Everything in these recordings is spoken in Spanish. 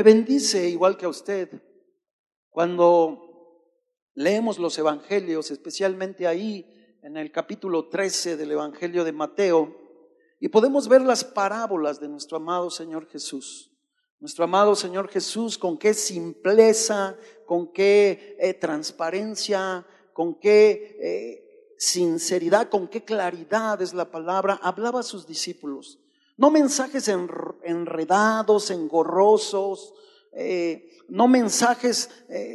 Me bendice igual que a usted cuando leemos los evangelios, especialmente ahí en el capítulo 13 del Evangelio de Mateo, y podemos ver las parábolas de nuestro amado Señor Jesús. Nuestro amado Señor Jesús, con qué simpleza, con qué eh, transparencia, con qué eh, sinceridad, con qué claridad es la palabra, hablaba a sus discípulos. No mensajes enredados, engorrosos, eh, no mensajes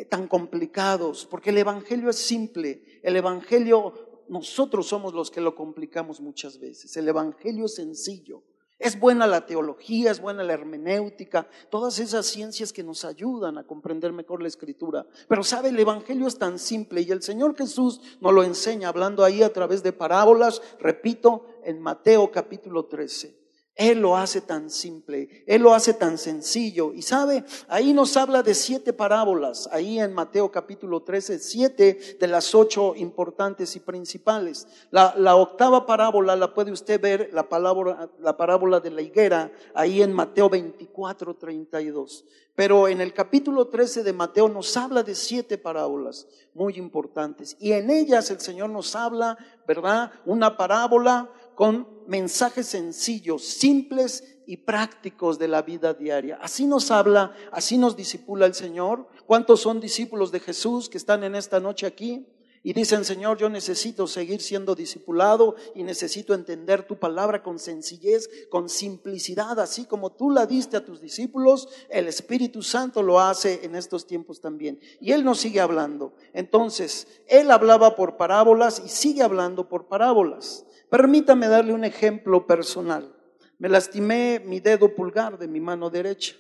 tan complicados, porque el Evangelio es simple, el Evangelio nosotros somos los que lo complicamos muchas veces, el Evangelio es sencillo. Es buena la teología, es buena la hermenéutica, todas esas ciencias que nos ayudan a comprender mejor la escritura. Pero sabe, el Evangelio es tan simple y el Señor Jesús nos lo enseña hablando ahí a través de parábolas, repito, en Mateo capítulo 13. Él lo hace tan simple, Él lo hace tan sencillo. Y sabe, ahí nos habla de siete parábolas, ahí en Mateo capítulo 13, siete de las ocho importantes y principales. La, octava parábola la puede usted ver, la, palabra, la parábola de la higuera, ahí en Mateo 24, 32. Pero en el capítulo 13 de Mateo nos habla de siete parábolas muy importantes. Y en ellas el Señor nos habla, ¿verdad? Una parábola con mensajes sencillos, simples y prácticos de la vida diaria. Así nos habla, así nos disipula el Señor. ¿Cuántos son discípulos de Jesús que están en esta noche aquí? Y dicen, Señor, yo necesito seguir siendo discipulado y necesito entender tu palabra con sencillez, con simplicidad, así como tú la diste a tus discípulos, el Espíritu Santo lo hace en estos tiempos también. Y Él nos sigue hablando. Entonces, Él hablaba por parábolas y sigue hablando por parábolas. Permítame darle un ejemplo personal. Me lastimé mi dedo pulgar de mi mano derecha,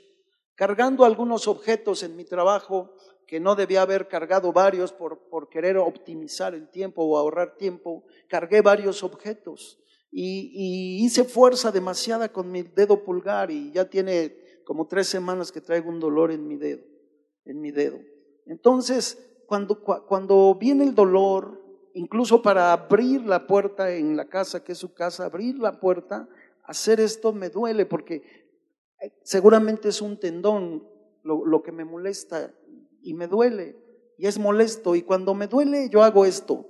cargando algunos objetos en mi trabajo que no debía haber cargado varios por, por querer optimizar el tiempo o ahorrar tiempo, cargué varios objetos y, hice fuerza demasiada con mi dedo pulgar y ya tiene como tres semanas que traigo un dolor en mi dedo, en mi dedo. Entonces, cuando, cuando viene el dolor, incluso para abrir la puerta en la casa, que es su casa, abrir la puerta, hacer esto me duele porque eh, seguramente es un tendón lo, que me molesta y me duele y es molesto y cuando me duele yo hago esto.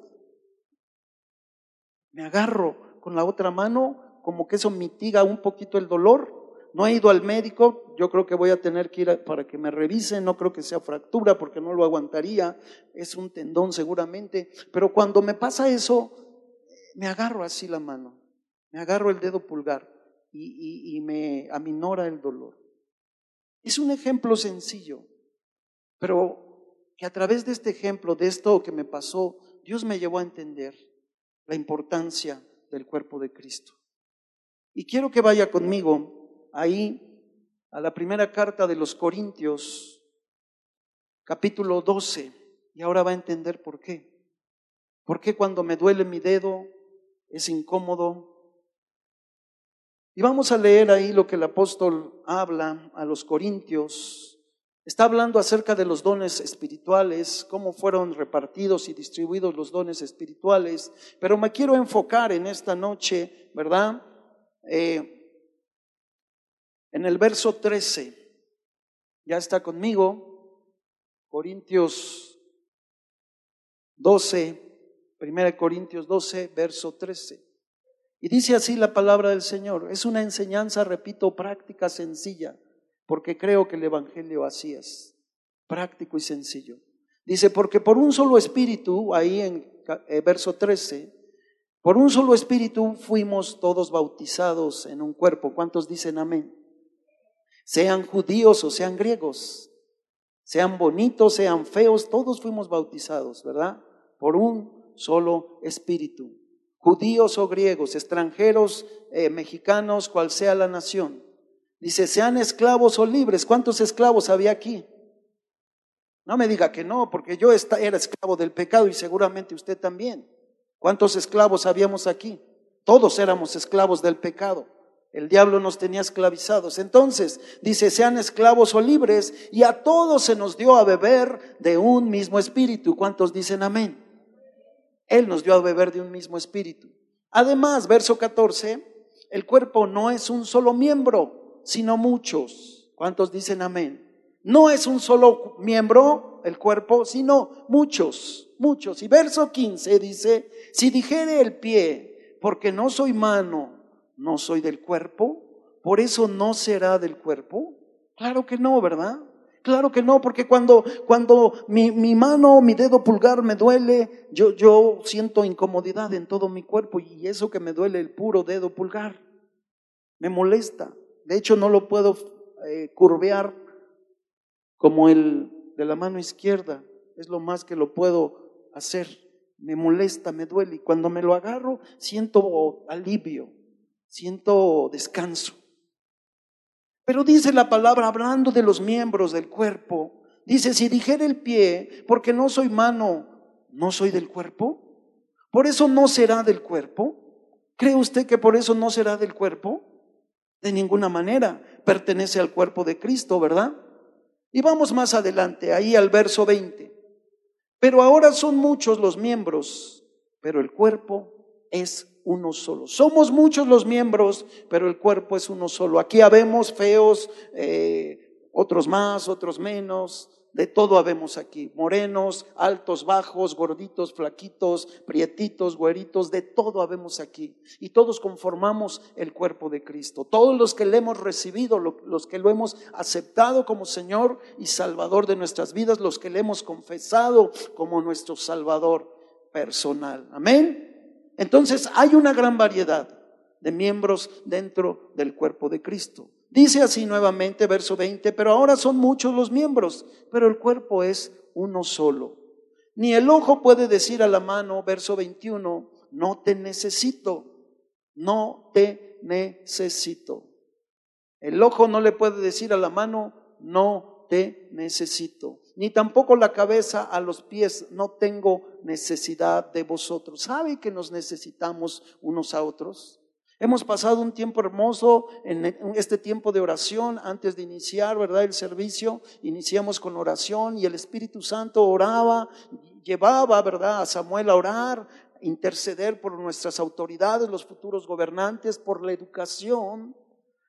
Me agarro con la otra mano como que eso mitiga un poquito el dolor no he ido al médico, yo creo que voy a tener que ir para que me revisen, no creo que sea fractura porque no lo aguantaría, es un tendón seguramente, pero cuando me pasa eso, me agarro así la mano, me agarro el dedo pulgar y, y me aminora el dolor. Es un ejemplo sencillo, pero que a través de este ejemplo, de esto que me pasó, Dios me llevó a entender la importancia del cuerpo de Cristo. Y quiero que vaya conmigo ahí a la primera carta de los Corintios, capítulo 12, y ahora va a entender por qué. ¿Por qué cuando me duele mi dedo es incómodo? Y vamos a leer ahí lo que el apóstol habla a los Corintios. Está hablando acerca de los dones espirituales, cómo fueron repartidos y distribuidos los dones espirituales, pero me quiero enfocar en esta noche, ¿verdad? Eh, en el verso 13, ya está conmigo, Corintios 12, 1 Corintios 12, verso 13. Y dice así la palabra del Señor. Es una enseñanza, repito, práctica, sencilla, porque creo que el Evangelio así es, práctico y sencillo. Dice, porque por un solo espíritu, ahí en eh, verso 13, por un solo espíritu fuimos todos bautizados en un cuerpo. ¿Cuántos dicen amén? Sean judíos o sean griegos, sean bonitos, sean feos, todos fuimos bautizados, ¿verdad? Por un solo espíritu. Judíos o griegos, extranjeros, eh, mexicanos, cual sea la nación. Dice, sean esclavos o libres. ¿Cuántos esclavos había aquí? No me diga que no, porque yo era esclavo del pecado y seguramente usted también. ¿Cuántos esclavos habíamos aquí? Todos éramos esclavos del pecado. El diablo nos tenía esclavizados. Entonces, dice, sean esclavos o libres, y a todos se nos dio a beber de un mismo espíritu. ¿Cuántos dicen amén? Él nos dio a beber de un mismo espíritu. Además, verso 14, el cuerpo no es un solo miembro, sino muchos. ¿Cuántos dicen amén? No es un solo miembro, el cuerpo, sino muchos, muchos. Y verso 15 dice, si dijere el pie, porque no soy mano, no soy del cuerpo, por eso no será del cuerpo. Claro que no, ¿verdad? Claro que no, porque cuando, cuando mi, mi, mano, mi dedo pulgar me duele, yo, yo siento incomodidad en todo mi cuerpo y eso que me duele el puro dedo pulgar, me molesta. De hecho, no lo puedo eh, curvear como el de la mano izquierda. Es lo más que lo puedo hacer. Me molesta, me duele y cuando me lo agarro siento alivio, siento descanso. Pero dice la palabra, hablando de los miembros del cuerpo, dice, si dijera el pie, porque no soy mano, ¿no soy del cuerpo? ¿Por eso no será del cuerpo? ¿Cree usted que por eso no será del cuerpo? De ninguna manera. Pertenece al cuerpo de Cristo, ¿verdad? Y vamos más adelante, ahí al verso 20. Pero ahora son muchos los miembros, pero el cuerpo es uno solo. Somos muchos los miembros, pero el cuerpo es uno solo. Aquí habemos feos, eh, otros más, otros menos, de todo habemos aquí. Morenos, altos, bajos, gorditos, flaquitos, prietitos, güeritos, de todo habemos aquí. Y todos conformamos el cuerpo de Cristo. Todos los que le hemos recibido, los que lo hemos aceptado como Señor y Salvador de nuestras vidas, los que le hemos confesado como nuestro Salvador personal. Amén. Entonces hay una gran variedad de miembros dentro del cuerpo de Cristo. Dice así nuevamente, verso 20, pero ahora son muchos los miembros, pero el cuerpo es uno solo. Ni el ojo puede decir a la mano, verso 21, no te necesito, no te necesito. El ojo no le puede decir a la mano, no te necesito ni tampoco la cabeza a los pies, no tengo necesidad de vosotros. ¿Sabe que nos necesitamos unos a otros? Hemos pasado un tiempo hermoso en este tiempo de oración antes de iniciar, ¿verdad? El servicio. Iniciamos con oración y el Espíritu Santo oraba, llevaba, ¿verdad? A Samuel a orar, interceder por nuestras autoridades, los futuros gobernantes, por la educación.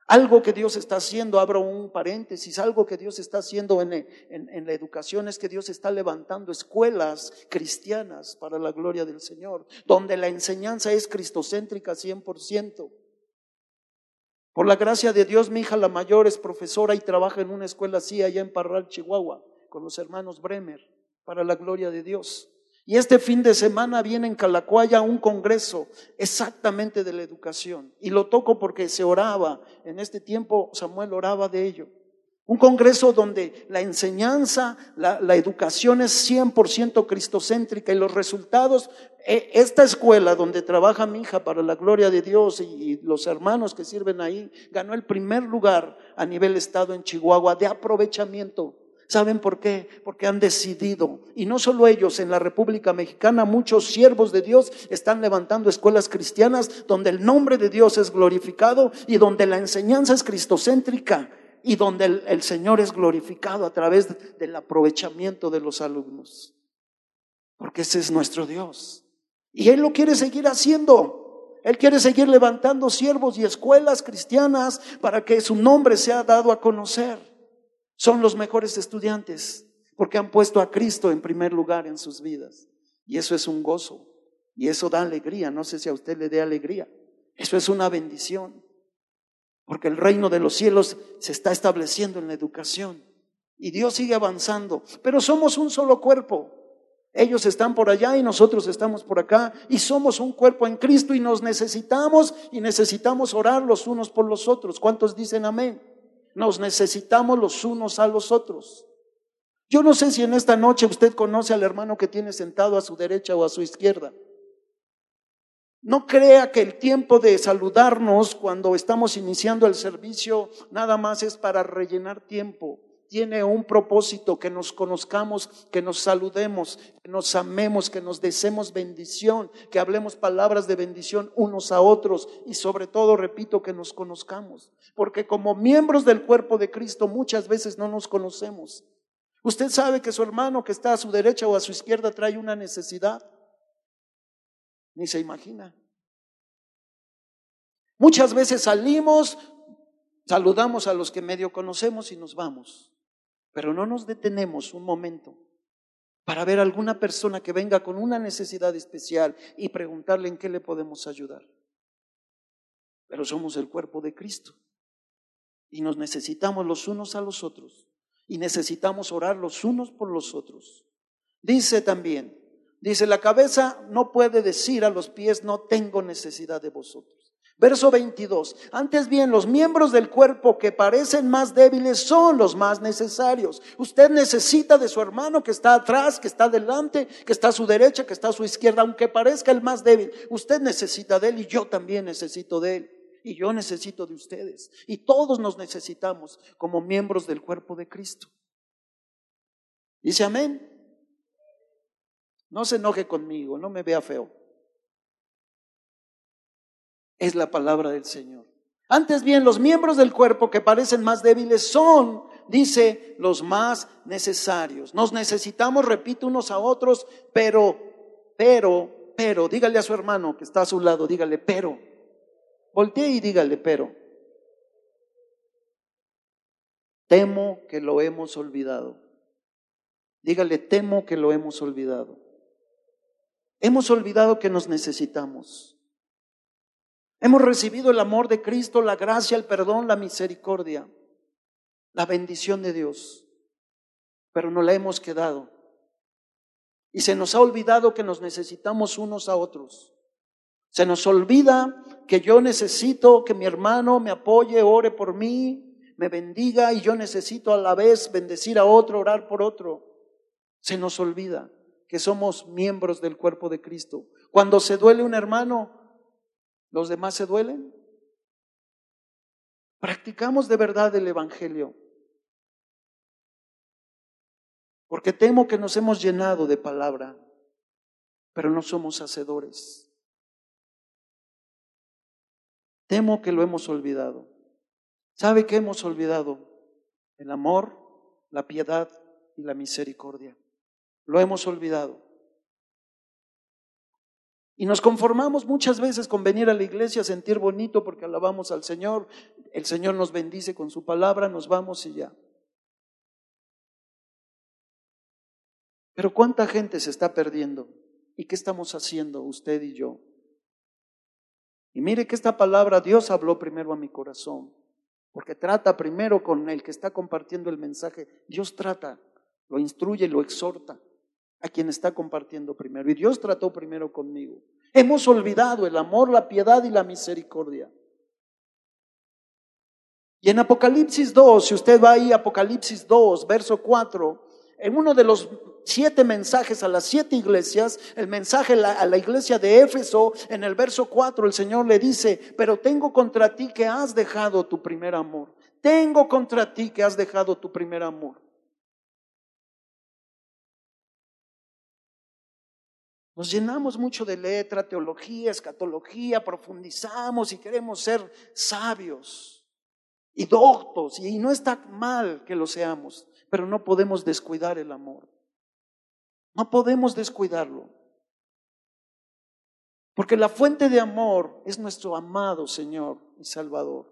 Algo que Dios está haciendo, abro un paréntesis, algo que Dios está haciendo en, la educación es que Dios está levantando escuelas cristianas para la gloria del Señor, donde la enseñanza es cristocéntrica 100%. Por la gracia de Dios, mi hija la mayor es profesora y trabaja en una escuela así allá en Parral, Chihuahua, con los hermanos Bremer, para la gloria de Dios. Y este fin de semana viene en Calacuaya un congreso exactamente de la educación. Y lo toco porque se oraba. En este tiempo Samuel oraba de ello. Un congreso donde la enseñanza, la, educación es 100% cristocéntrica y los resultados, e, esta escuela donde trabaja mi hija para la gloria de Dios y, y los hermanos que sirven ahí, ganó el primer lugar a nivel estado en Chihuahua de aprovechamiento ¿Saben por qué? Porque han decidido, y no solo ellos, en la República Mexicana muchos siervos de Dios están levantando escuelas cristianas donde el nombre de Dios es glorificado y donde la enseñanza es cristocéntrica y donde el, Señor es glorificado a través del aprovechamiento de los alumnos. Porque ese es nuestro Dios. Y Él lo quiere seguir haciendo. Él quiere seguir levantando siervos y escuelas cristianas para que su nombre sea dado a conocer son los mejores estudiantes porque han puesto a Cristo en primer lugar en sus vidas. Y eso es un gozo. Y eso da alegría. No sé si a usted le dé alegría. Eso es una bendición. Porque el reino de los cielos se está estableciendo en la educación. Y Dios sigue avanzando. Pero somos un solo cuerpo. Ellos están por allá y nosotros estamos por acá. Y somos un cuerpo en Cristo y nos necesitamos y necesitamos orar los unos por los otros. ¿Cuántos dicen amén? Nos necesitamos los unos a los otros. Yo no sé si en esta noche usted conoce al hermano que tiene sentado a su derecha o a su izquierda. No crea que el tiempo de saludarnos cuando estamos iniciando el servicio nada más es para rellenar tiempo tiene un propósito, que nos conozcamos, que nos saludemos, que nos amemos, que nos deseemos bendición, que hablemos palabras de bendición unos a otros y sobre todo, repito, que nos conozcamos. Porque como miembros del cuerpo de Cristo muchas veces no nos conocemos. Usted sabe que su hermano que está a su derecha o a su izquierda trae una necesidad. Ni se imagina. Muchas veces salimos, saludamos a los que medio conocemos y nos vamos. Pero no nos detenemos un momento para ver alguna persona que venga con una necesidad especial y preguntarle en qué le podemos ayudar. Pero somos el cuerpo de Cristo y nos necesitamos los unos a los otros y necesitamos orar los unos por los otros. Dice también, dice, la cabeza no puede decir a los pies, no tengo necesidad de vosotros. Verso 22. Antes bien, los miembros del cuerpo que parecen más débiles son los más necesarios. Usted necesita de su hermano que está atrás, que está delante, que está a su derecha, que está a su izquierda, aunque parezca el más débil. Usted necesita de él y yo también necesito de él. Y yo necesito de ustedes. Y todos nos necesitamos como miembros del cuerpo de Cristo. Dice amén. No se enoje conmigo, no me vea feo. Es la palabra del Señor. Antes bien, los miembros del cuerpo que parecen más débiles son, dice, los más necesarios. Nos necesitamos, repito, unos a otros, pero, pero, pero, dígale a su hermano que está a su lado, dígale, pero. Voltee y dígale, pero. Temo que lo hemos olvidado. Dígale, temo que lo hemos olvidado. Hemos olvidado que nos necesitamos. Hemos recibido el amor de Cristo, la gracia, el perdón, la misericordia, la bendición de Dios, pero no la hemos quedado. Y se nos ha olvidado que nos necesitamos unos a otros. Se nos olvida que yo necesito que mi hermano me apoye, ore por mí, me bendiga y yo necesito a la vez bendecir a otro, orar por otro. Se nos olvida que somos miembros del cuerpo de Cristo. Cuando se duele un hermano, ¿Los demás se duelen? Practicamos de verdad el Evangelio. Porque temo que nos hemos llenado de palabra, pero no somos hacedores. Temo que lo hemos olvidado. ¿Sabe qué hemos olvidado? El amor, la piedad y la misericordia. Lo hemos olvidado. Y nos conformamos muchas veces con venir a la iglesia, a sentir bonito porque alabamos al Señor, el Señor nos bendice con su palabra, nos vamos y ya. Pero ¿cuánta gente se está perdiendo? ¿Y qué estamos haciendo usted y yo? Y mire que esta palabra Dios habló primero a mi corazón, porque trata primero con el que está compartiendo el mensaje. Dios trata, lo instruye, lo exhorta a quien está compartiendo primero. Y Dios trató primero conmigo. Hemos olvidado el amor, la piedad y la misericordia. Y en Apocalipsis 2, si usted va ahí, Apocalipsis 2, verso 4, en uno de los siete mensajes a las siete iglesias, el mensaje a la iglesia de Éfeso, en el verso 4, el Señor le dice, pero tengo contra ti que has dejado tu primer amor. Tengo contra ti que has dejado tu primer amor. Nos llenamos mucho de letra, teología, escatología, profundizamos y queremos ser sabios y doctos. Y no está mal que lo seamos, pero no podemos descuidar el amor. No podemos descuidarlo. Porque la fuente de amor es nuestro amado Señor y Salvador.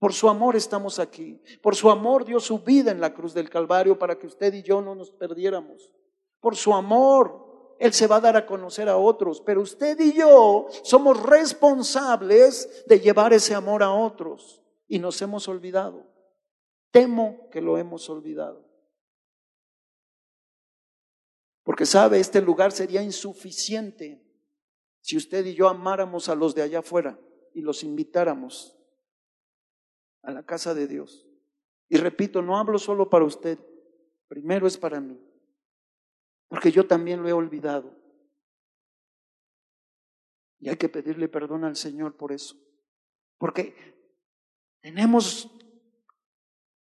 Por su amor estamos aquí. Por su amor dio su vida en la cruz del Calvario para que usted y yo no nos perdiéramos. Por su amor él se va a dar a conocer a otros, pero usted y yo somos responsables de llevar ese amor a otros y nos hemos olvidado. Temo que lo hemos olvidado. Porque sabe, este lugar sería insuficiente si usted y yo amáramos a los de allá afuera y los invitáramos a la casa de Dios. Y repito, no hablo solo para usted, primero es para mí. Porque yo también lo he olvidado. Y hay que pedirle perdón al Señor por eso. Porque tenemos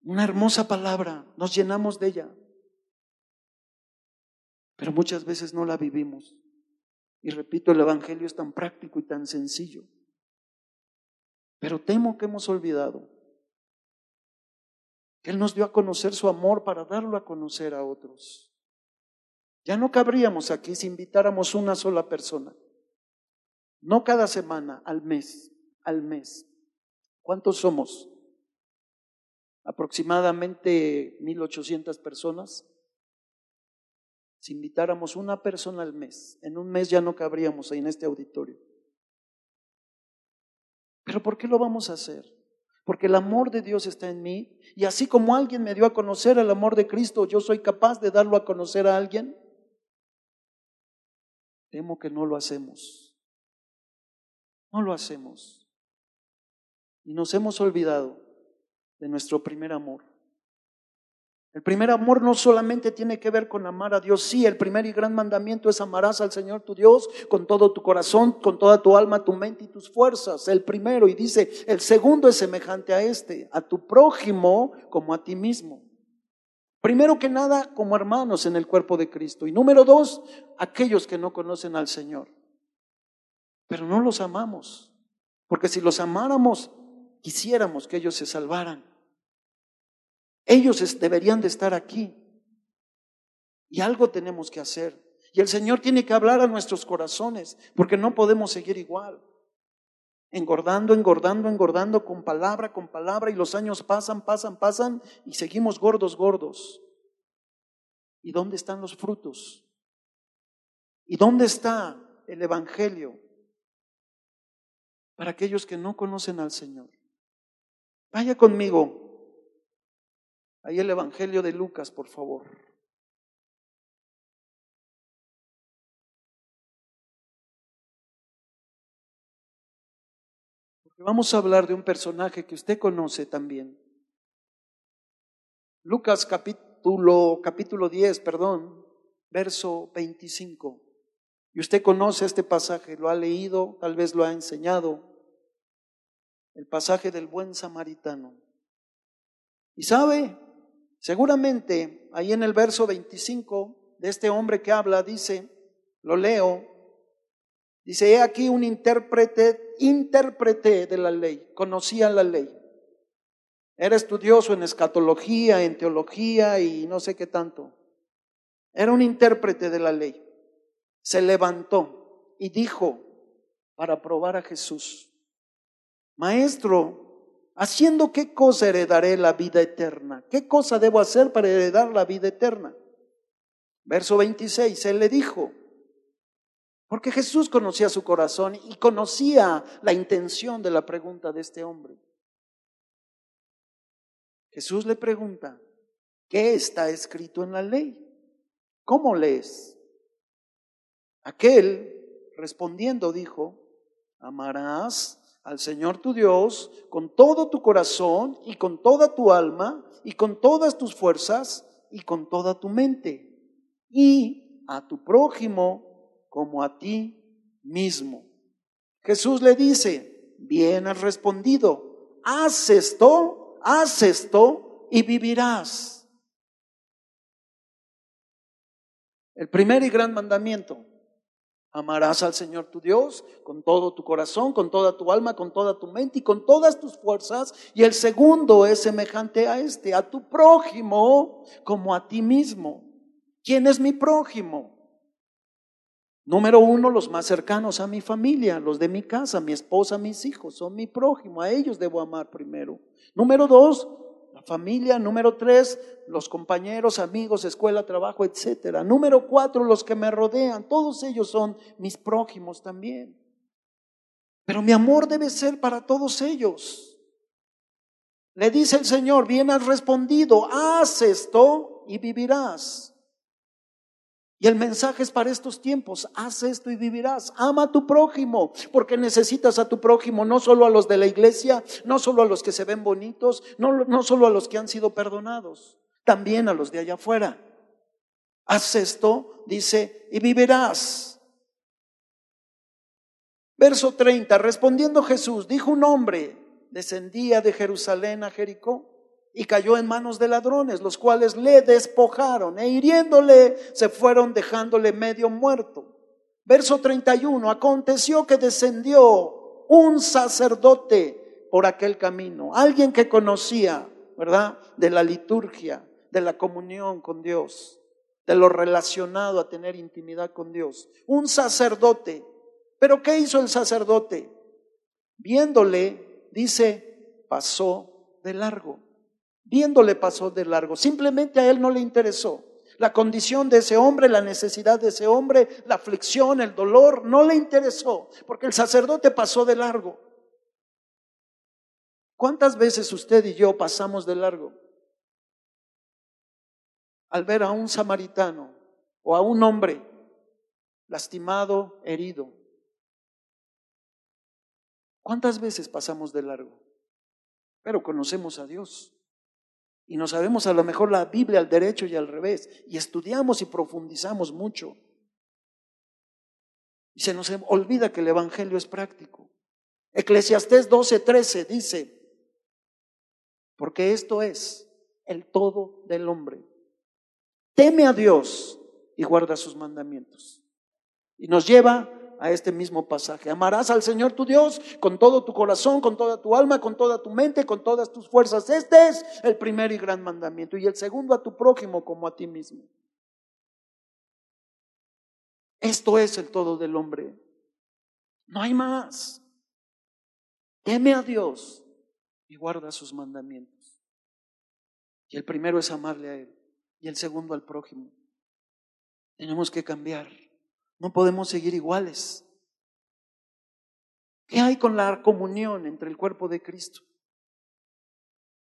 una hermosa palabra, nos llenamos de ella. Pero muchas veces no la vivimos. Y repito, el Evangelio es tan práctico y tan sencillo. Pero temo que hemos olvidado que Él nos dio a conocer su amor para darlo a conocer a otros. Ya no cabríamos aquí si invitáramos una sola persona. No cada semana, al mes, al mes. ¿Cuántos somos? aproximadamente 1.800 personas, si invitáramos una persona al mes, en un mes ya no cabríamos ahí en este auditorio. Pero ¿por qué lo vamos a hacer? Porque el amor de Dios está en mí y así como alguien me dio a conocer el amor de Cristo, yo soy capaz de darlo a conocer a alguien. Temo que no lo hacemos. No lo hacemos. Y nos hemos olvidado de nuestro primer amor. El primer amor no solamente tiene que ver con amar a Dios, sí, el primer y gran mandamiento es amarás al Señor tu Dios con todo tu corazón, con toda tu alma, tu mente y tus fuerzas. El primero, y dice, el segundo es semejante a este, a tu prójimo como a ti mismo. Primero que nada, como hermanos en el cuerpo de Cristo. Y número dos, aquellos que no conocen al Señor. Pero no los amamos, porque si los amáramos, quisiéramos que ellos se salvaran. Ellos deberían de estar aquí. Y algo tenemos que hacer. Y el Señor tiene que hablar a nuestros corazones, porque no podemos seguir igual. Engordando, engordando, engordando con palabra, con palabra, y los años pasan, pasan, pasan, y seguimos gordos, gordos. ¿Y dónde están los frutos? ¿Y dónde está el Evangelio para aquellos que no conocen al Señor? Vaya conmigo Ahí el Evangelio de Lucas, por favor. Vamos a hablar de un personaje que usted conoce también. Lucas capítulo, capítulo 10, perdón, verso 25. Y usted conoce este pasaje, lo ha leído, tal vez lo ha enseñado. El pasaje del buen samaritano. Y sabe, Seguramente ahí en el verso 25 de este hombre que habla dice, lo leo, dice, he aquí un intérprete, intérprete de la ley, conocía la ley. Era estudioso en escatología, en teología y no sé qué tanto. Era un intérprete de la ley. Se levantó y dijo para probar a Jesús, Maestro, ¿Haciendo qué cosa heredaré la vida eterna? ¿Qué cosa debo hacer para heredar la vida eterna? Verso 26, él le dijo, porque Jesús conocía su corazón y conocía la intención de la pregunta de este hombre. Jesús le pregunta, ¿qué está escrito en la ley? ¿Cómo lees? Aquel, respondiendo, dijo, amarás al Señor tu Dios con todo tu corazón y con toda tu alma y con todas tus fuerzas y con toda tu mente y a tu prójimo como a ti mismo. Jesús le dice, bien has respondido, haz esto, haz esto y vivirás. El primer y gran mandamiento, Amarás al Señor tu Dios con todo tu corazón, con toda tu alma, con toda tu mente y con todas tus fuerzas. Y el segundo es semejante a este, a tu prójimo como a ti mismo. ¿Quién es mi prójimo? Número uno, los más cercanos a mi familia, los de mi casa, mi esposa, mis hijos, son mi prójimo, a ellos debo amar primero. Número dos, la familia. Número tres, los compañeros, amigos, escuela, trabajo, etcétera. Número cuatro, los que me rodean. Todos ellos son mis prójimos también. Pero mi amor debe ser para todos ellos. Le dice el Señor, bien has respondido, haz esto y vivirás. Y el mensaje es para estos tiempos, haz esto y vivirás, ama a tu prójimo, porque necesitas a tu prójimo, no solo a los de la iglesia, no solo a los que se ven bonitos, no, no solo a los que han sido perdonados, también a los de allá afuera. Haz esto, dice, y vivirás. Verso 30, respondiendo Jesús, dijo un hombre, descendía de Jerusalén a Jericó y cayó en manos de ladrones, los cuales le despojaron e hiriéndole se fueron dejándole medio muerto. Verso 31, aconteció que descendió un sacerdote por aquel camino, alguien que conocía, ¿verdad? De la liturgia, de la comunión con Dios, de lo relacionado a tener intimidad con Dios. Un sacerdote. Pero ¿qué hizo el sacerdote? Viéndole, dice, pasó de largo. Viéndole pasó de largo. Simplemente a él no le interesó. La condición de ese hombre, la necesidad de ese hombre, la aflicción, el dolor, no le interesó, porque el sacerdote pasó de largo. ¿Cuántas veces usted y yo pasamos de largo? Al ver a un samaritano o a un hombre lastimado, herido. ¿Cuántas veces pasamos de largo? Pero conocemos a Dios. Y no sabemos a lo mejor la Biblia al derecho y al revés. Y estudiamos y profundizamos mucho. Y se nos olvida que el Evangelio es práctico. Eclesiastés 12:13 dice, porque esto es el todo del hombre. Teme a Dios y guarda sus mandamientos. Y nos lleva a este mismo pasaje. Amarás al Señor tu Dios con todo tu corazón, con toda tu alma, con toda tu mente, con todas tus fuerzas. Este es el primer y gran mandamiento. Y el segundo a tu prójimo como a ti mismo. Esto es el todo del hombre. No hay más. Teme a Dios y guarda sus mandamientos. Y el primero es amarle a Él y el segundo al prójimo. Tenemos que cambiar. No podemos seguir iguales. ¿Qué hay con la comunión entre el cuerpo de Cristo?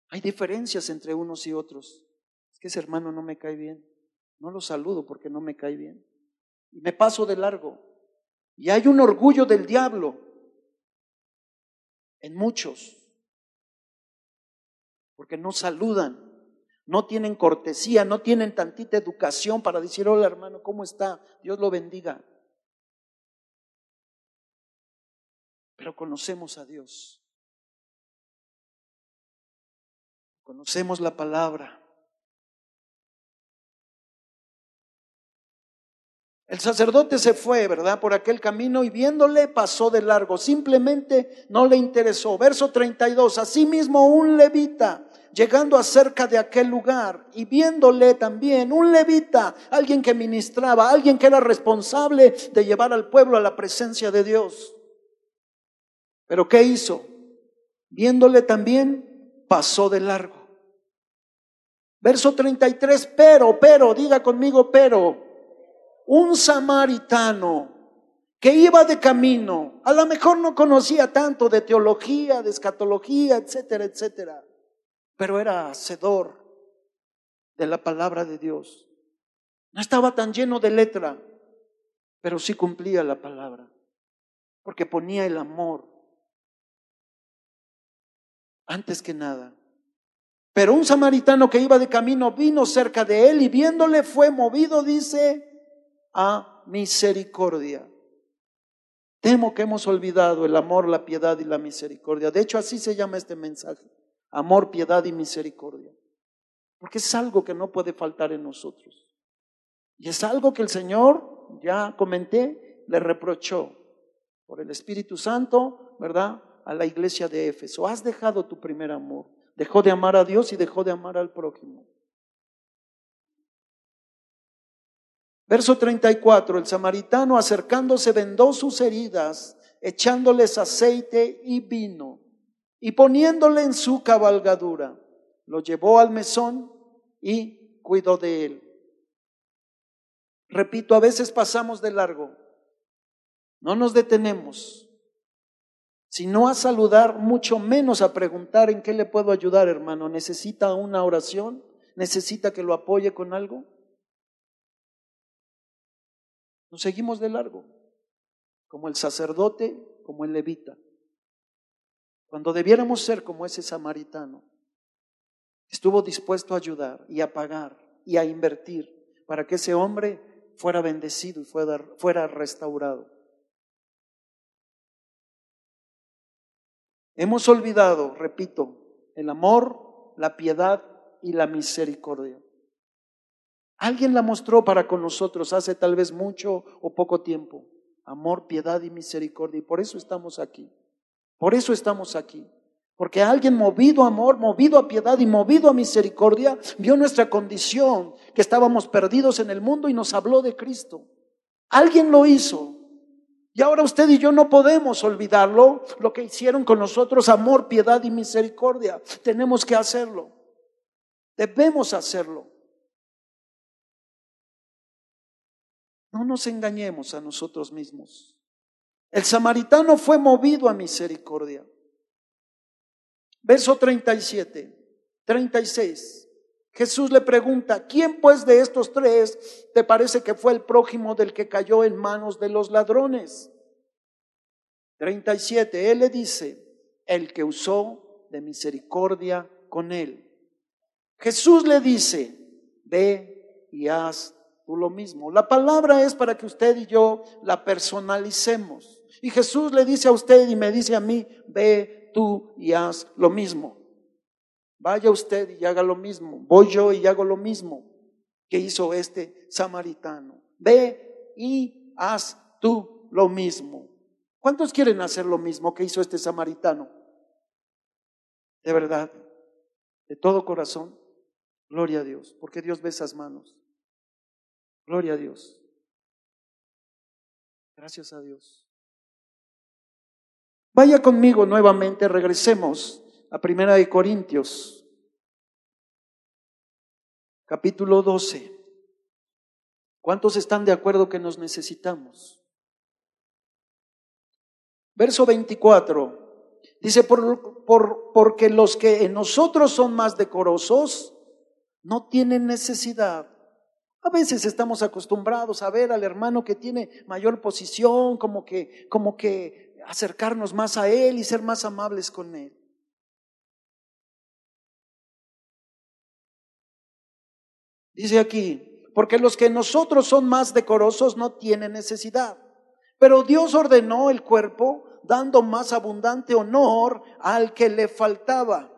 Hay diferencias entre unos y otros. Es que ese hermano no me cae bien. No lo saludo porque no me cae bien. Y me paso de largo. Y hay un orgullo del diablo en muchos. Porque no saludan no tienen cortesía, no tienen tantita educación para decir, hola hermano, ¿cómo está? Dios lo bendiga. Pero conocemos a Dios. Conocemos la palabra. El sacerdote se fue, ¿verdad? Por aquel camino y viéndole pasó de largo. Simplemente no le interesó. Verso 32. Asimismo un levita llegando acerca de aquel lugar y viéndole también un levita, alguien que ministraba, alguien que era responsable de llevar al pueblo a la presencia de Dios. Pero ¿qué hizo? Viéndole también, pasó de largo. Verso 33, pero, pero, diga conmigo, pero, un samaritano que iba de camino, a lo mejor no conocía tanto de teología, de escatología, etcétera, etcétera pero era hacedor de la palabra de Dios. No estaba tan lleno de letra, pero sí cumplía la palabra, porque ponía el amor antes que nada. Pero un samaritano que iba de camino vino cerca de él y viéndole fue movido, dice, a misericordia. Temo que hemos olvidado el amor, la piedad y la misericordia. De hecho, así se llama este mensaje amor, piedad y misericordia. Porque es algo que no puede faltar en nosotros. Y es algo que el Señor, ya comenté, le reprochó por el Espíritu Santo, ¿verdad? A la iglesia de Éfeso. Has dejado tu primer amor. Dejó de amar a Dios y dejó de amar al prójimo. Verso 34, el samaritano acercándose vendó sus heridas, echándoles aceite y vino y poniéndole en su cabalgadura, lo llevó al mesón y cuidó de él. Repito, a veces pasamos de largo, no nos detenemos, sino a saludar, mucho menos a preguntar en qué le puedo ayudar, hermano. ¿Necesita una oración? ¿Necesita que lo apoye con algo? Nos seguimos de largo, como el sacerdote, como el levita. Cuando debiéramos ser como ese samaritano, estuvo dispuesto a ayudar y a pagar y a invertir para que ese hombre fuera bendecido y fuera, fuera restaurado. Hemos olvidado, repito, el amor, la piedad y la misericordia. Alguien la mostró para con nosotros hace tal vez mucho o poco tiempo. Amor, piedad y misericordia. Y por eso estamos aquí. Por eso estamos aquí. Porque alguien movido a amor, movido a piedad y movido a misericordia, vio nuestra condición, que estábamos perdidos en el mundo y nos habló de Cristo. Alguien lo hizo. Y ahora usted y yo no podemos olvidarlo, lo que hicieron con nosotros, amor, piedad y misericordia. Tenemos que hacerlo. Debemos hacerlo. No nos engañemos a nosotros mismos. El samaritano fue movido a misericordia. Verso 37, 36. Jesús le pregunta, ¿quién pues de estos tres te parece que fue el prójimo del que cayó en manos de los ladrones? 37. Él le dice, el que usó de misericordia con él. Jesús le dice, ve y haz tú lo mismo. La palabra es para que usted y yo la personalicemos. Y Jesús le dice a usted y me dice a mí, ve tú y haz lo mismo. Vaya usted y haga lo mismo. Voy yo y hago lo mismo que hizo este samaritano. Ve y haz tú lo mismo. ¿Cuántos quieren hacer lo mismo que hizo este samaritano? De verdad, de todo corazón. Gloria a Dios, porque Dios ve esas manos. Gloria a Dios. Gracias a Dios. Vaya conmigo nuevamente, regresemos a Primera de Corintios, capítulo 12. ¿Cuántos están de acuerdo que nos necesitamos? Verso 24. Dice, por, por, porque los que en nosotros son más decorosos, no tienen necesidad. A veces estamos acostumbrados a ver al hermano que tiene mayor posición, como que, como que acercarnos más a él y ser más amables con él. Dice aquí, porque los que nosotros son más decorosos no tienen necesidad. Pero Dios ordenó el cuerpo dando más abundante honor al que le faltaba,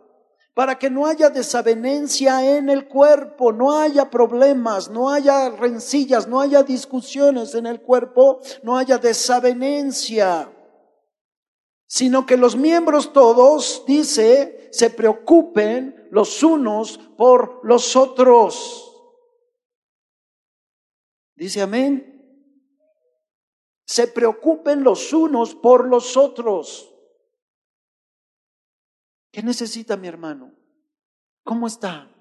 para que no haya desavenencia en el cuerpo, no haya problemas, no haya rencillas, no haya discusiones en el cuerpo, no haya desavenencia, sino que los miembros todos, dice, se preocupen los unos por los otros. Dice amén. Se preocupen los unos por los otros. ¿Qué necesita mi hermano? ¿Cómo está?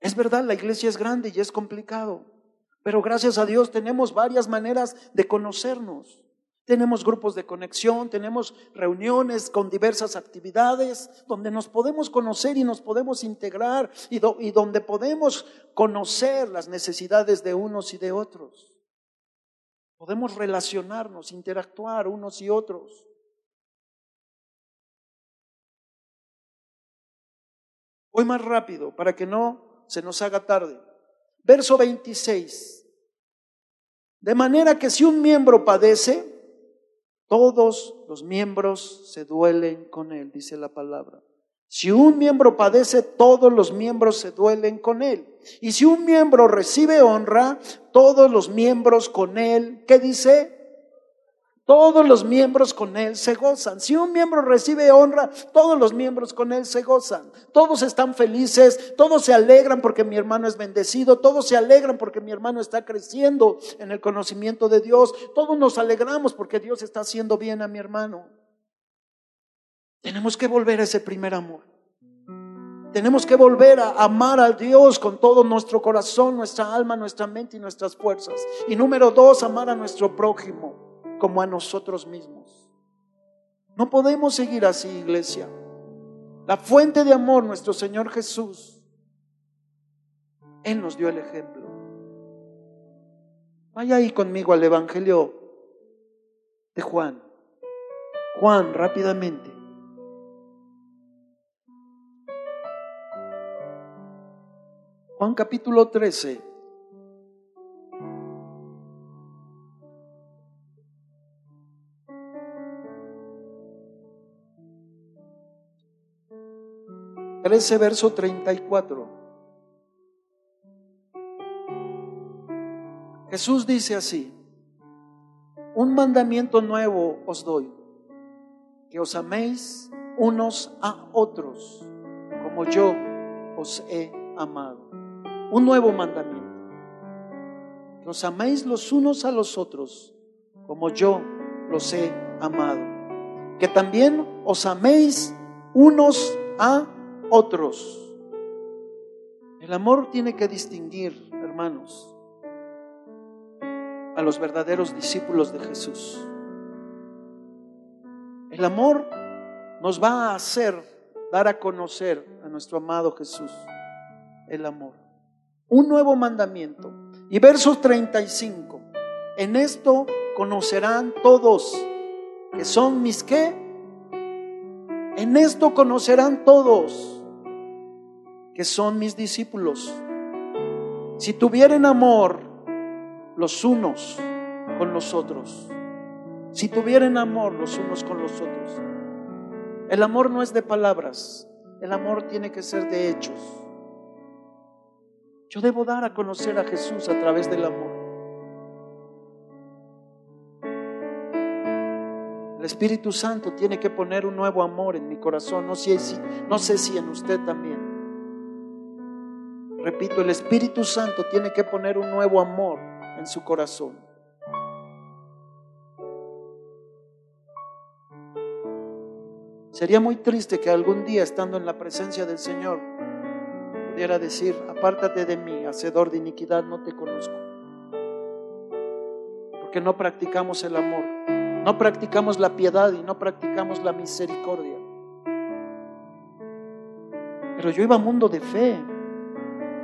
Es verdad, la iglesia es grande y es complicado, pero gracias a Dios tenemos varias maneras de conocernos. Tenemos grupos de conexión, tenemos reuniones con diversas actividades donde nos podemos conocer y nos podemos integrar y, donde podemos conocer las necesidades de unos y de otros. Podemos relacionarnos, interactuar unos y otros. Voy más rápido para que no se nos haga tarde. Verso 26. De manera que si un miembro padece, todos los miembros se duelen con él, dice la palabra. Si un miembro padece, todos los miembros se duelen con él. Y si un miembro recibe honra, todos los miembros con él, ¿qué dice? Todos los miembros con Él se gozan. Si un miembro recibe honra, todos los miembros con Él se gozan. Todos están felices, todos se alegran porque mi hermano es bendecido, todos se alegran porque mi hermano está creciendo en el conocimiento de Dios. Todos nos alegramos porque Dios está haciendo bien a mi hermano. Tenemos que volver a ese primer amor. Tenemos que volver a amar a Dios con todo nuestro corazón, nuestra alma, nuestra mente y nuestras fuerzas. Y número dos, amar a nuestro prójimo como a nosotros mismos. No podemos seguir así, iglesia. La fuente de amor, nuestro Señor Jesús, Él nos dio el ejemplo. Vaya ahí conmigo al Evangelio de Juan. Juan, rápidamente. Juan capítulo 13. 13, verso 34. Jesús dice así, un mandamiento nuevo os doy, que os améis unos a otros, como yo os he amado. Un nuevo mandamiento, que os améis los unos a los otros, como yo los he amado. Que también os améis unos a otros. El amor tiene que distinguir, hermanos, a los verdaderos discípulos de Jesús. El amor nos va a hacer dar a conocer a nuestro amado Jesús el amor. Un nuevo mandamiento. Y verso 35. En esto conocerán todos que son mis qué. En esto conocerán todos que son mis discípulos. Si tuvieren amor los unos con los otros. Si tuvieren amor los unos con los otros. El amor no es de palabras, el amor tiene que ser de hechos. Yo debo dar a conocer a Jesús a través del amor. El Espíritu Santo tiene que poner un nuevo amor en mi corazón. No sé si, no sé si en usted también. Repito, el Espíritu Santo tiene que poner un nuevo amor en su corazón. Sería muy triste que algún día, estando en la presencia del Señor, pudiera decir, apártate de mí, hacedor de iniquidad, no te conozco. Porque no practicamos el amor, no practicamos la piedad y no practicamos la misericordia. Pero yo iba a mundo de fe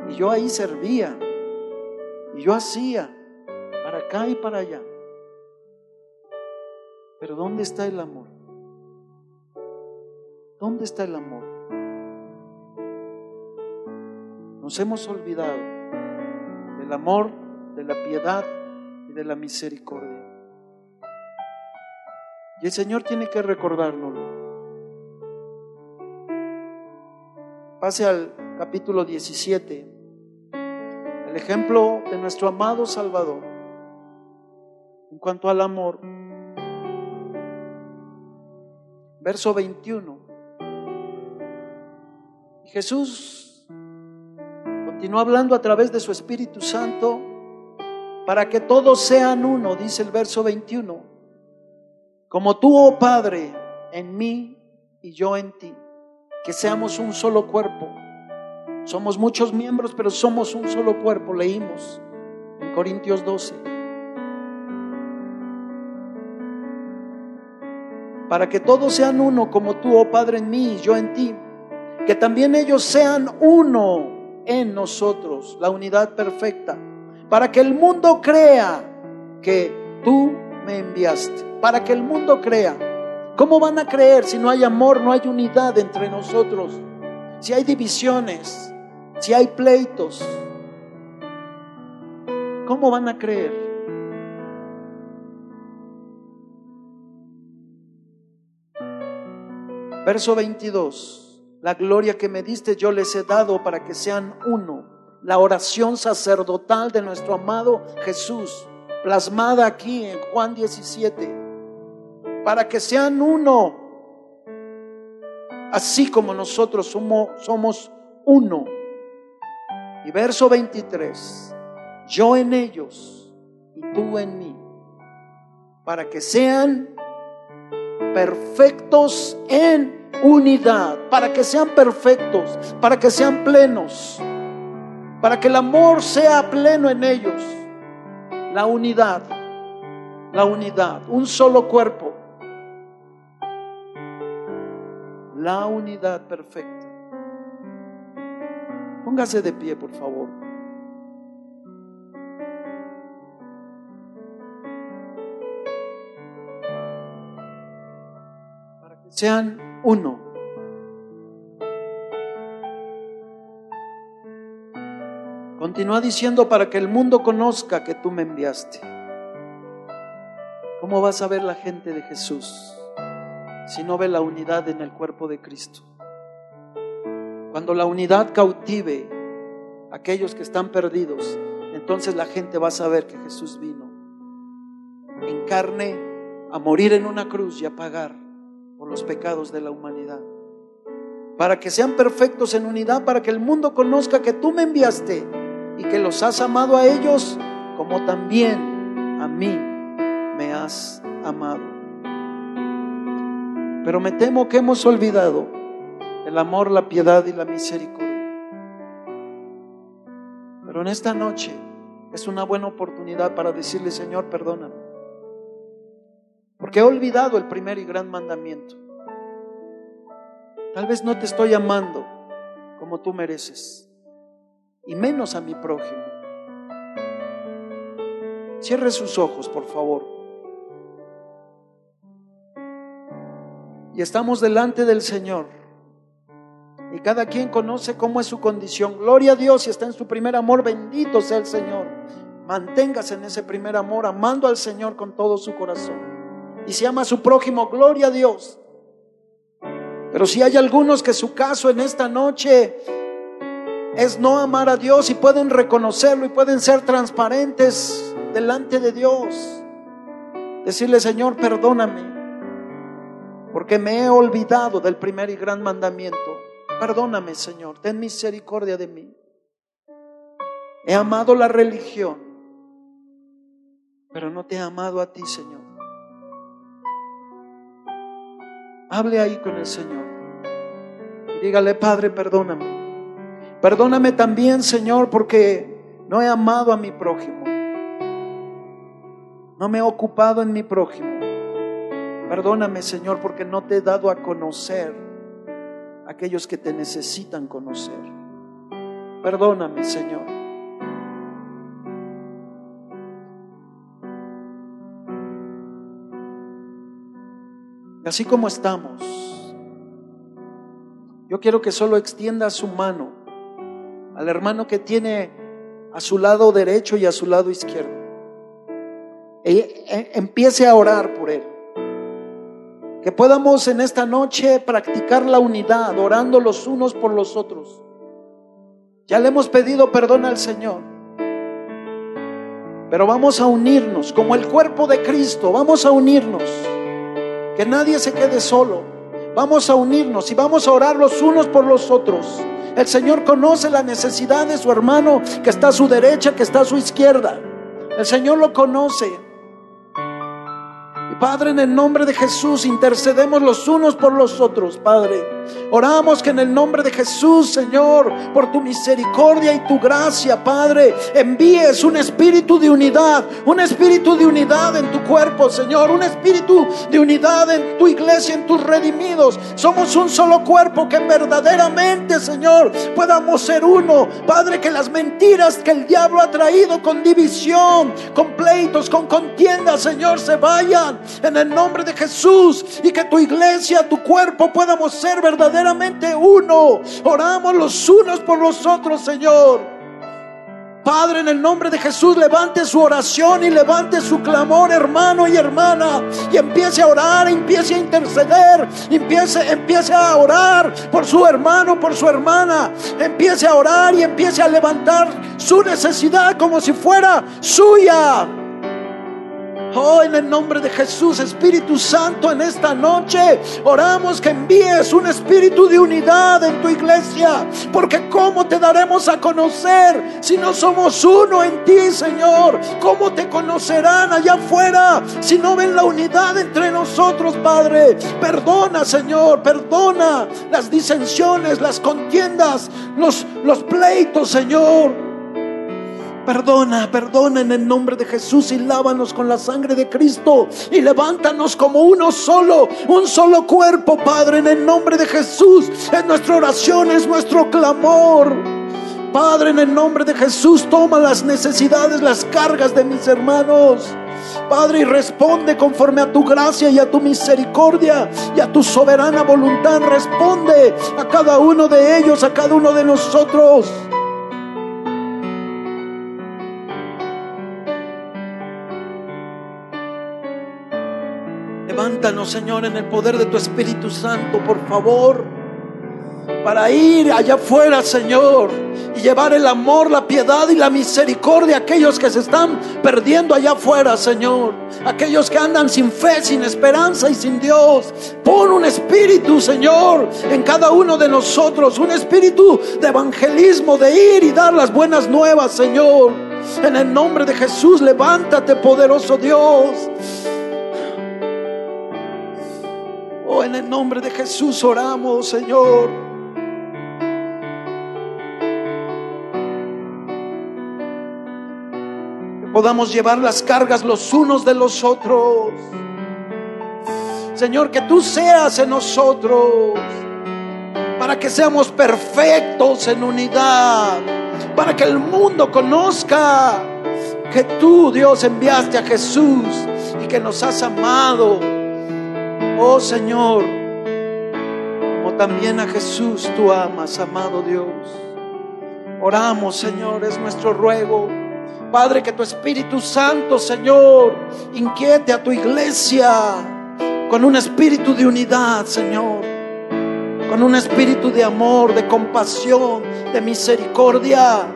y yo ahí servía y yo hacía para acá y para allá. Pero ¿dónde está el amor? ¿Dónde está el amor? Nos hemos olvidado del amor, de la piedad y de la misericordia. Y el Señor tiene que recordárnoslo. Pase al capítulo 17, el ejemplo de nuestro amado Salvador en cuanto al amor. Verso 21. Jesús continuó hablando a través de su Espíritu Santo para que todos sean uno, dice el verso 21. Como tú, oh Padre, en mí y yo en ti, que seamos un solo cuerpo. Somos muchos miembros, pero somos un solo cuerpo, leímos en Corintios 12. Para que todos sean uno, como tú, oh Padre, en mí y yo en ti que también ellos sean uno en nosotros, la unidad perfecta, para que el mundo crea que tú me enviaste, para que el mundo crea. ¿Cómo van a creer si no hay amor, no hay unidad entre nosotros? Si hay divisiones, si hay pleitos, ¿cómo van a creer? Verso 22. La gloria que me diste yo les he dado para que sean uno. La oración sacerdotal de nuestro amado Jesús, plasmada aquí en Juan 17. Para que sean uno. Así como nosotros somos, somos uno. Y verso 23. Yo en ellos y tú en mí. Para que sean perfectos en unidad, para que sean perfectos, para que sean plenos, para que el amor sea pleno en ellos. La unidad, la unidad, un solo cuerpo. La unidad perfecta. Póngase de pie, por favor. Para que sean uno. Continúa diciendo para que el mundo conozca que tú me enviaste. ¿Cómo vas a ver la gente de Jesús si no ve la unidad en el cuerpo de Cristo? Cuando la unidad cautive a aquellos que están perdidos, entonces la gente va a saber que Jesús vino en carne a morir en una cruz y a pagar por los pecados de la humanidad. Para que sean perfectos en unidad, para que el mundo conozca que tú me enviaste y que los has amado a ellos como también a mí me has amado. Pero me temo que hemos olvidado el amor, la piedad y la misericordia. Pero en esta noche es una buena oportunidad para decirle, Señor, perdóname. Porque he olvidado el primer y gran mandamiento. Tal vez no te estoy amando como tú mereces, y menos a mi prójimo. Cierre sus ojos, por favor. Y estamos delante del Señor. Y cada quien conoce cómo es su condición. Gloria a Dios y está en su primer amor. Bendito sea el Señor. Manténgase en ese primer amor, amando al Señor con todo su corazón. Y si ama a su prójimo, gloria a Dios. Pero si hay algunos que su caso en esta noche es no amar a Dios y pueden reconocerlo y pueden ser transparentes delante de Dios. Decirle, Señor, perdóname, porque me he olvidado del primer y gran mandamiento. Perdóname, Señor, ten misericordia de mí. He amado la religión, pero no te he amado a ti, Señor. Hable ahí con el Señor. Y dígale, Padre, perdóname. Perdóname también, Señor, porque no he amado a mi prójimo. No me he ocupado en mi prójimo. Perdóname, Señor, porque no te he dado a conocer aquellos que te necesitan conocer. Perdóname, Señor. Así como estamos, yo quiero que solo extienda su mano al hermano que tiene a su lado derecho y a su lado izquierdo. E, e, empiece a orar por él. Que podamos en esta noche practicar la unidad, orando los unos por los otros. Ya le hemos pedido perdón al Señor. Pero vamos a unirnos como el cuerpo de Cristo. Vamos a unirnos. Que nadie se quede solo. Vamos a unirnos y vamos a orar los unos por los otros. El Señor conoce la necesidad de su hermano que está a su derecha, que está a su izquierda. El Señor lo conoce. Padre, en el nombre de Jesús intercedemos los unos por los otros, Padre. Oramos que en el nombre de Jesús, Señor, por tu misericordia y tu gracia, Padre, envíes un espíritu de unidad, un espíritu de unidad en tu cuerpo, Señor, un espíritu de unidad en tu iglesia, en tus redimidos. Somos un solo cuerpo que verdaderamente, Señor, podamos ser uno. Padre, que las mentiras que el diablo ha traído con división, con pleitos, con contiendas, Señor, se vayan en el nombre de Jesús y que tu iglesia, tu cuerpo podamos ser verdaderamente uno. Oramos los unos por los otros, Señor. Padre, en el nombre de Jesús, levante su oración y levante su clamor, hermano y hermana, y empiece a orar, empiece a interceder, empiece, empiece a orar por su hermano, por su hermana, empiece a orar y empiece a levantar su necesidad como si fuera suya. Oh, en el nombre de Jesús, Espíritu Santo, en esta noche oramos que envíes un espíritu de unidad en tu iglesia. Porque ¿cómo te daremos a conocer si no somos uno en ti, Señor? ¿Cómo te conocerán allá afuera si no ven la unidad entre nosotros, Padre? Perdona, Señor, perdona las disensiones, las contiendas, los, los pleitos, Señor. Perdona, perdona en el nombre de Jesús y lávanos con la sangre de Cristo y levántanos como uno solo, un solo cuerpo, Padre, en el nombre de Jesús. Es nuestra oración, es nuestro clamor. Padre, en el nombre de Jesús, toma las necesidades, las cargas de mis hermanos. Padre, y responde conforme a tu gracia y a tu misericordia y a tu soberana voluntad. Responde a cada uno de ellos, a cada uno de nosotros. Levántanos, Señor, en el poder de tu Espíritu Santo, por favor, para ir allá afuera, Señor, y llevar el amor, la piedad y la misericordia a aquellos que se están perdiendo allá afuera, Señor. Aquellos que andan sin fe, sin esperanza y sin Dios. Pon un espíritu, Señor, en cada uno de nosotros, un espíritu de evangelismo, de ir y dar las buenas nuevas, Señor. En el nombre de Jesús, levántate, poderoso Dios. Oh, en el nombre de Jesús oramos, Señor. Que podamos llevar las cargas los unos de los otros. Señor, que tú seas en nosotros para que seamos perfectos en unidad, para que el mundo conozca que tú, Dios, enviaste a Jesús y que nos has amado Oh Señor, como también a Jesús tú amas, amado Dios. Oramos, Señor, es nuestro ruego. Padre, que tu Espíritu Santo, Señor, inquiete a tu iglesia con un espíritu de unidad, Señor. Con un espíritu de amor, de compasión, de misericordia.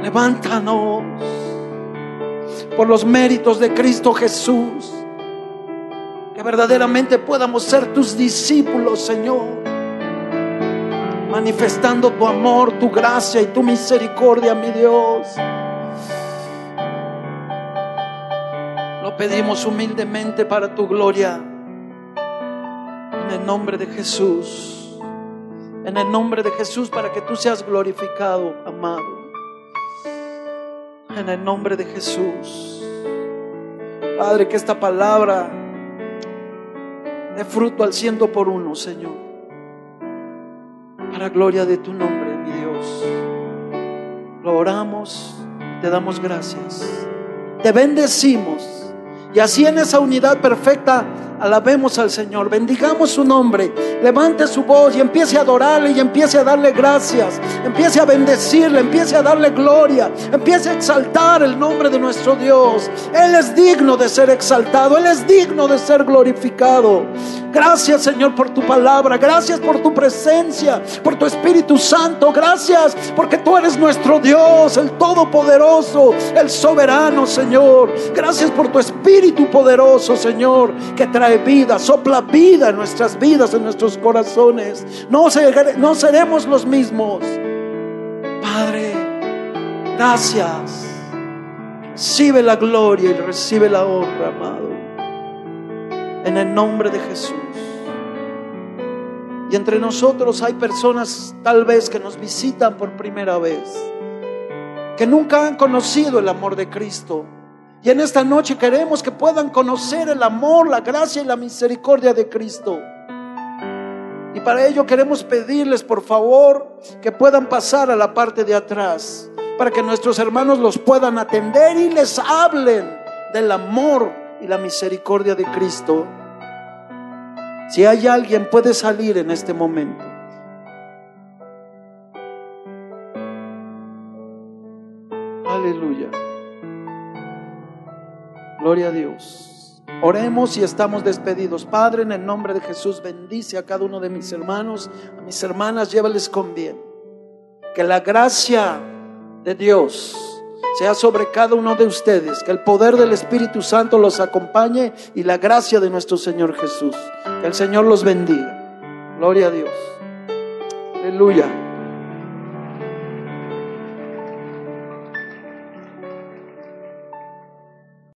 Levántanos por los méritos de Cristo Jesús. Que verdaderamente podamos ser tus discípulos, Señor manifestando tu amor, tu gracia y tu misericordia, mi Dios. Lo pedimos humildemente para tu gloria. En el nombre de Jesús. En el nombre de Jesús para que tú seas glorificado, amado. En el nombre de Jesús. Padre, que esta palabra dé fruto al ciento por uno, Señor. Para gloria de tu nombre, mi Dios. Lo oramos, te damos gracias, te bendecimos. Y así en esa unidad perfecta Alabemos al Señor, bendigamos su nombre, levante su voz y empiece a adorarle y empiece a darle gracias, empiece a bendecirle, empiece a darle gloria, empiece a exaltar el nombre de nuestro Dios. Él es digno de ser exaltado, Él es digno de ser glorificado. Gracias Señor por tu palabra, gracias por tu presencia, por tu Espíritu Santo, gracias porque tú eres nuestro Dios, el Todopoderoso, el Soberano Señor. Gracias por tu Espíritu poderoso Señor que trae vida, sopla vida en nuestras vidas, en nuestros corazones. No, no seremos los mismos. Padre, gracias. Recibe la gloria y recibe la honra, amado. En el nombre de Jesús. Y entre nosotros hay personas tal vez que nos visitan por primera vez, que nunca han conocido el amor de Cristo y en esta noche queremos que puedan conocer el amor, la gracia y la misericordia de Cristo. Y para ello queremos pedirles, por favor, que puedan pasar a la parte de atrás, para que nuestros hermanos los puedan atender y les hablen del amor y la misericordia de Cristo. Si hay alguien, puede salir en este momento. Gloria a Dios. Oremos y estamos despedidos. Padre, en el nombre de Jesús, bendice a cada uno de mis hermanos, a mis hermanas, llévales con bien. Que la gracia de Dios sea sobre cada uno de ustedes, que el poder del Espíritu Santo los acompañe y la gracia de nuestro Señor Jesús. Que el Señor los bendiga. Gloria a Dios. Aleluya.